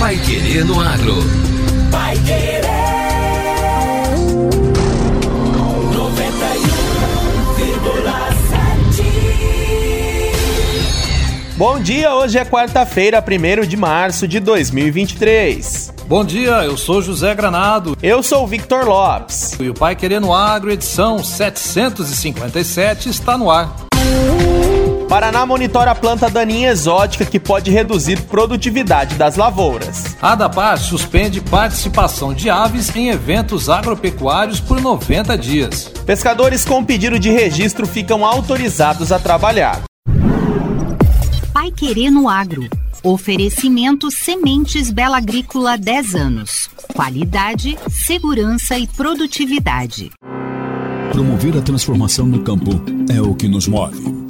Pai Querer no Agro. Pai Querer. 91,7. Bom dia, hoje é quarta-feira, 1 de março de 2023. Bom dia, eu sou José Granado. Eu sou o Victor Lopes. E o Pai Querendo Agro, edição 757, está no ar. Paraná monitora a planta daninha exótica que pode reduzir produtividade das lavouras. A ADAPAR suspende participação de aves em eventos agropecuários por 90 dias. Pescadores com pedido de registro ficam autorizados a trabalhar. Pai Querendo Agro. Oferecimento Sementes Bela Agrícola 10 anos. Qualidade, segurança e produtividade. Promover a transformação no campo é o que nos move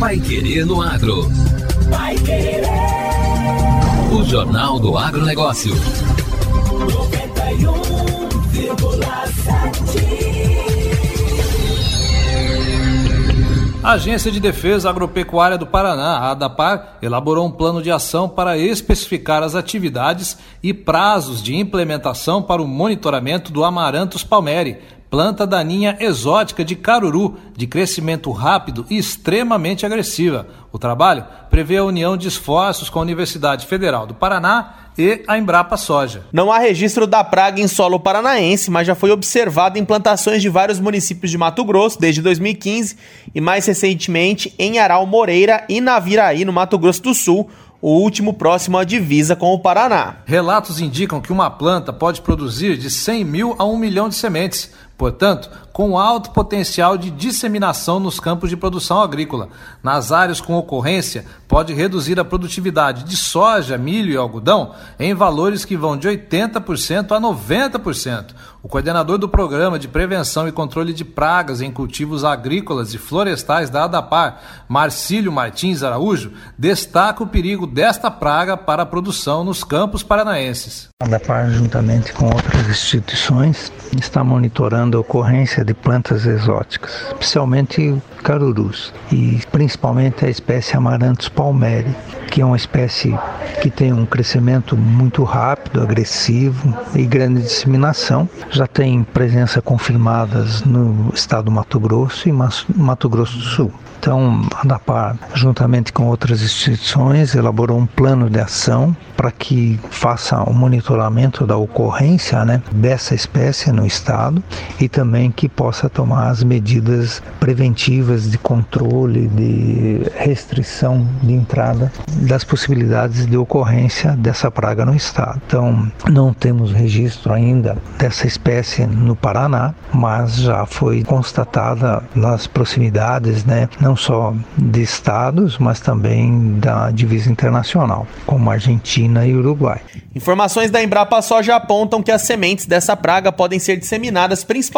Pai Querer no Agro. Pai Querer. O Jornal do Agronegócio. 91,7. A Agência de Defesa Agropecuária do Paraná, a ADAPAR, elaborou um plano de ação para especificar as atividades e prazos de implementação para o monitoramento do Amaranthus palmeri, planta daninha exótica de caruru, de crescimento rápido e extremamente agressiva. O trabalho prevê a união de esforços com a Universidade Federal do Paraná e a Embrapa Soja. Não há registro da praga em solo paranaense, mas já foi observado em plantações de vários municípios de Mato Grosso desde 2015 e mais recentemente em Aral Moreira e Naviraí, no Mato Grosso do Sul, o último próximo à divisa com o Paraná. Relatos indicam que uma planta pode produzir de 100 mil a 1 milhão de sementes, portanto, com alto potencial de disseminação nos campos de produção agrícola. Nas áreas com ocorrência, pode reduzir a produtividade de soja, milho e algodão em valores que vão de 80% a 90%. O coordenador do Programa de Prevenção e Controle de Pragas em Cultivos Agrícolas e Florestais da ADAPAR, Marcílio Martins Araújo, destaca o perigo desta praga para a produção nos campos paranaenses. A ADAPAR, juntamente com outras instituições, está monitorando a ocorrência de plantas exóticas, especialmente carurus e principalmente a espécie Amaranthus palmeri, que é uma espécie que tem um crescimento muito rápido, agressivo e grande disseminação. Já tem presença confirmadas no estado do Mato Grosso e Mato Grosso do Sul. Então, a ANAPAR, juntamente com outras instituições, elaborou um plano de ação para que faça o monitoramento da ocorrência né, dessa espécie no estado e também que possa tomar as medidas preventivas de controle, de restrição de entrada das possibilidades de ocorrência dessa praga no estado. Então, não temos registro ainda dessa espécie no Paraná, mas já foi constatada nas proximidades, né, não só de estados, mas também da divisa internacional, como Argentina e Uruguai. Informações da Embrapa Soja apontam que as sementes dessa praga podem ser disseminadas principalmente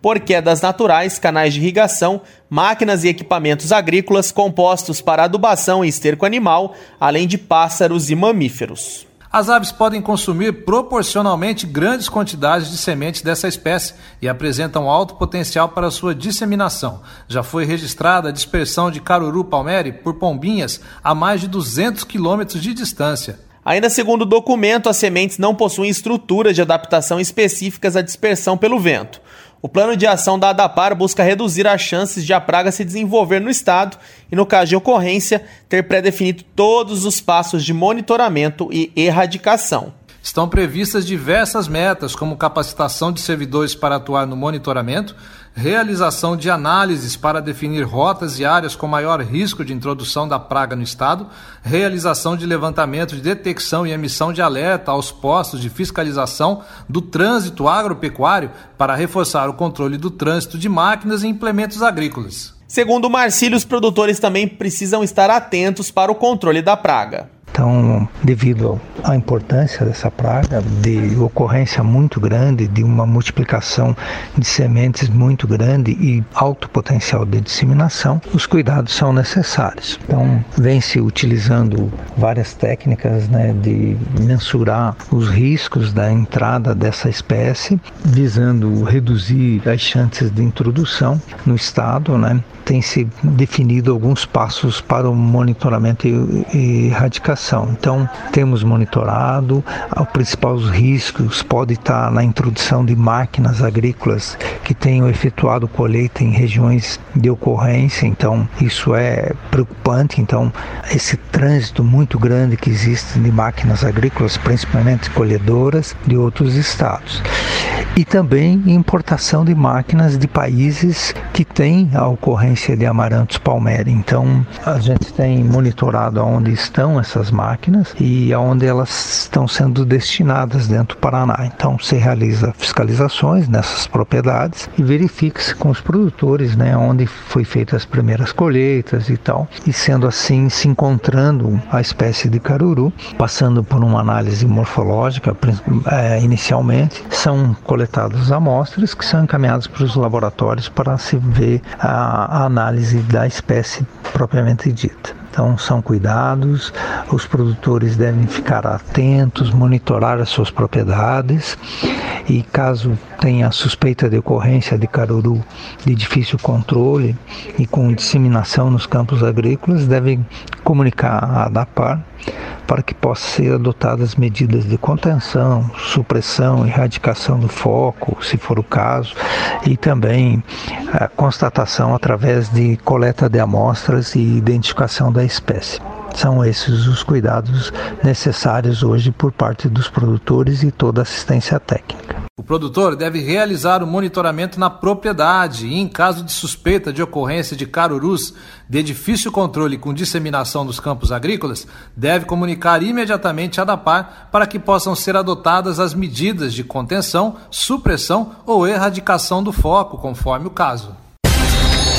por quedas naturais, canais de irrigação, máquinas e equipamentos agrícolas compostos para adubação e esterco animal, além de pássaros e mamíferos. As aves podem consumir proporcionalmente grandes quantidades de sementes dessa espécie e apresentam alto potencial para sua disseminação. Já foi registrada a dispersão de caruru palmeri por pombinhas a mais de 200 quilômetros de distância. Ainda segundo o documento, as sementes não possuem estruturas de adaptação específicas à dispersão pelo vento. O plano de ação da ADAPAR busca reduzir as chances de a praga se desenvolver no estado e, no caso de ocorrência, ter pré-definido todos os passos de monitoramento e erradicação. Estão previstas diversas metas, como capacitação de servidores para atuar no monitoramento, realização de análises para definir rotas e áreas com maior risco de introdução da praga no estado, realização de levantamento de detecção e emissão de alerta aos postos de fiscalização do trânsito agropecuário para reforçar o controle do trânsito de máquinas e implementos agrícolas. Segundo Marcílio, os produtores também precisam estar atentos para o controle da praga. Então, devido à importância dessa praga, de ocorrência muito grande, de uma multiplicação de sementes muito grande e alto potencial de disseminação, os cuidados são necessários. Então, vem se utilizando várias técnicas né, de mensurar os riscos da entrada dessa espécie, visando reduzir as chances de introdução no estado, né? tem se definido alguns passos para o monitoramento e erradicação. Então, temos monitorado, os principais riscos pode estar na introdução de máquinas agrícolas que tenham efetuado colheita em regiões de ocorrência, então isso é preocupante. Então, esse trânsito muito grande que existe de máquinas agrícolas, principalmente colhedoras de outros estados e também importação de máquinas de países que têm a ocorrência de amarantos palmeri. Então, a gente tem monitorado aonde estão essas máquinas e aonde elas estão sendo destinadas dentro do Paraná. Então, se realiza fiscalizações nessas propriedades e verifica-se com os produtores, né, onde foi feitas as primeiras colheitas e tal. E sendo assim, se encontrando a espécie de caruru, passando por uma análise morfológica, é, inicialmente, são coletadas amostras que são encaminhadas para os laboratórios para se ver a, a análise da espécie propriamente dita. Então, são cuidados, os produtores devem ficar atentos, monitorar as suas propriedades e, caso tenha suspeita de ocorrência de caruru de difícil controle e com disseminação nos campos agrícolas, devem comunicar à DAPAR para que possam ser adotadas medidas de contenção, supressão, erradicação do foco, se for o caso, e também a constatação através de coleta de amostras e identificação da espécie. São esses os cuidados necessários hoje por parte dos produtores e toda assistência técnica. O produtor deve realizar o monitoramento na propriedade e, em caso de suspeita de ocorrência de carurus de difícil controle com disseminação nos campos agrícolas, deve comunicar imediatamente à DAPAR para que possam ser adotadas as medidas de contenção, supressão ou erradicação do foco, conforme o caso.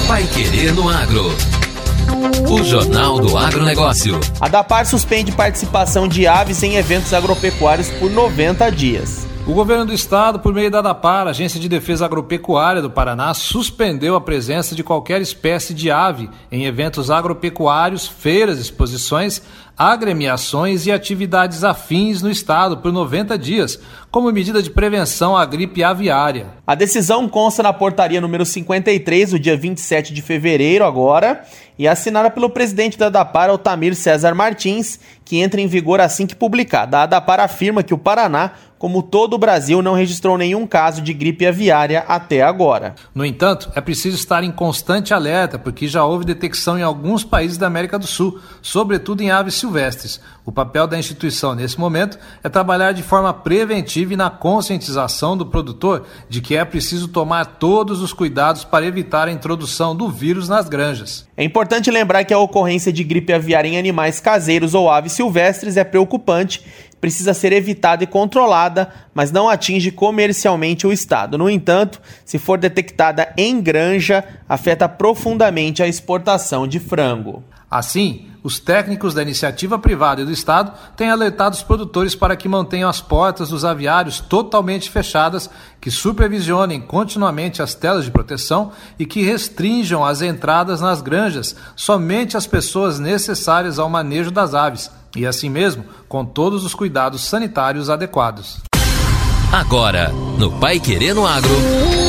Vai querer no agro. O Jornal do Agronegócio. A DAPAR suspende participação de aves em eventos agropecuários por 90 dias. O governo do estado, por meio da DAPAR, Agência de Defesa Agropecuária do Paraná, suspendeu a presença de qualquer espécie de ave em eventos agropecuários, feiras, exposições, agremiações e atividades afins no estado por 90 dias, como medida de prevenção à gripe aviária. A decisão consta na portaria número 53, do dia 27 de fevereiro agora, e assinada pelo presidente da ADAPAR, Altamir César Martins, que entra em vigor assim que publicada. A ADAPAR afirma que o Paraná como todo o Brasil não registrou nenhum caso de gripe aviária até agora. No entanto, é preciso estar em constante alerta, porque já houve detecção em alguns países da América do Sul, sobretudo em aves silvestres. O papel da instituição nesse momento é trabalhar de forma preventiva e na conscientização do produtor de que é preciso tomar todos os cuidados para evitar a introdução do vírus nas granjas. É importante lembrar que a ocorrência de gripe aviária em animais caseiros ou aves silvestres é preocupante precisa ser evitada e controlada, mas não atinge comercialmente o Estado. No entanto, se for detectada em granja, afeta profundamente a exportação de frango. Assim, os técnicos da iniciativa privada e do Estado têm alertado os produtores para que mantenham as portas dos aviários totalmente fechadas, que supervisionem continuamente as telas de proteção e que restringam as entradas nas granjas somente às pessoas necessárias ao manejo das aves e assim mesmo com todos os cuidados sanitários adequados. Agora, no Pai Querendo Agro.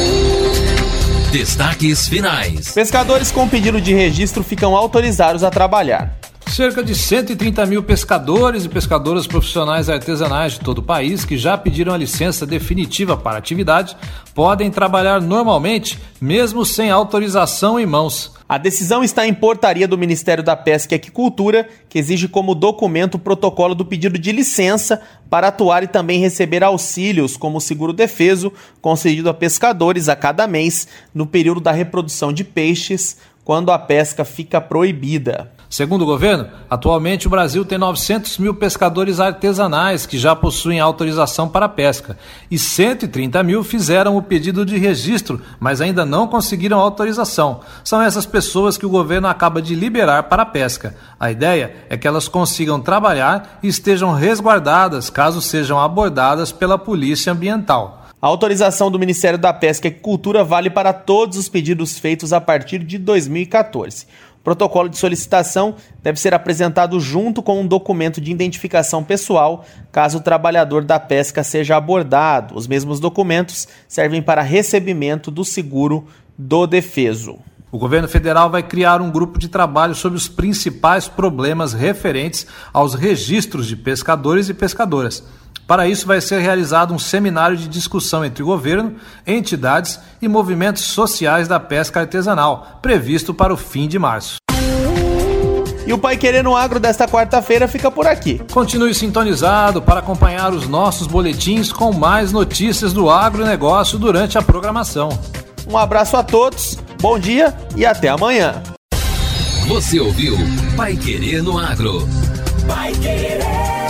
Destaques finais. Pescadores com pedido de registro ficam autorizados a trabalhar. Cerca de 130 mil pescadores e pescadoras profissionais artesanais de todo o país que já pediram a licença definitiva para atividade podem trabalhar normalmente, mesmo sem autorização em mãos. A decisão está em portaria do Ministério da Pesca e Aquicultura, que exige como documento o protocolo do pedido de licença para atuar e também receber auxílios, como o seguro defeso, concedido a pescadores a cada mês no período da reprodução de peixes, quando a pesca fica proibida. Segundo o governo, atualmente o Brasil tem 900 mil pescadores artesanais que já possuem autorização para pesca e 130 mil fizeram o pedido de registro, mas ainda não conseguiram autorização. São essas pessoas que o governo acaba de liberar para a pesca. A ideia é que elas consigam trabalhar e estejam resguardadas caso sejam abordadas pela Polícia Ambiental. A autorização do Ministério da Pesca e Cultura vale para todos os pedidos feitos a partir de 2014. Protocolo de solicitação deve ser apresentado junto com um documento de identificação pessoal, caso o trabalhador da pesca seja abordado. Os mesmos documentos servem para recebimento do seguro do defeso. O governo federal vai criar um grupo de trabalho sobre os principais problemas referentes aos registros de pescadores e pescadoras. Para isso, vai ser realizado um seminário de discussão entre governo, entidades e movimentos sociais da pesca artesanal, previsto para o fim de março. E o Pai Querer no Agro desta quarta-feira fica por aqui. Continue sintonizado para acompanhar os nossos boletins com mais notícias do agronegócio durante a programação. Um abraço a todos, bom dia e até amanhã. Você ouviu Pai Querer no Agro. Pai Querer.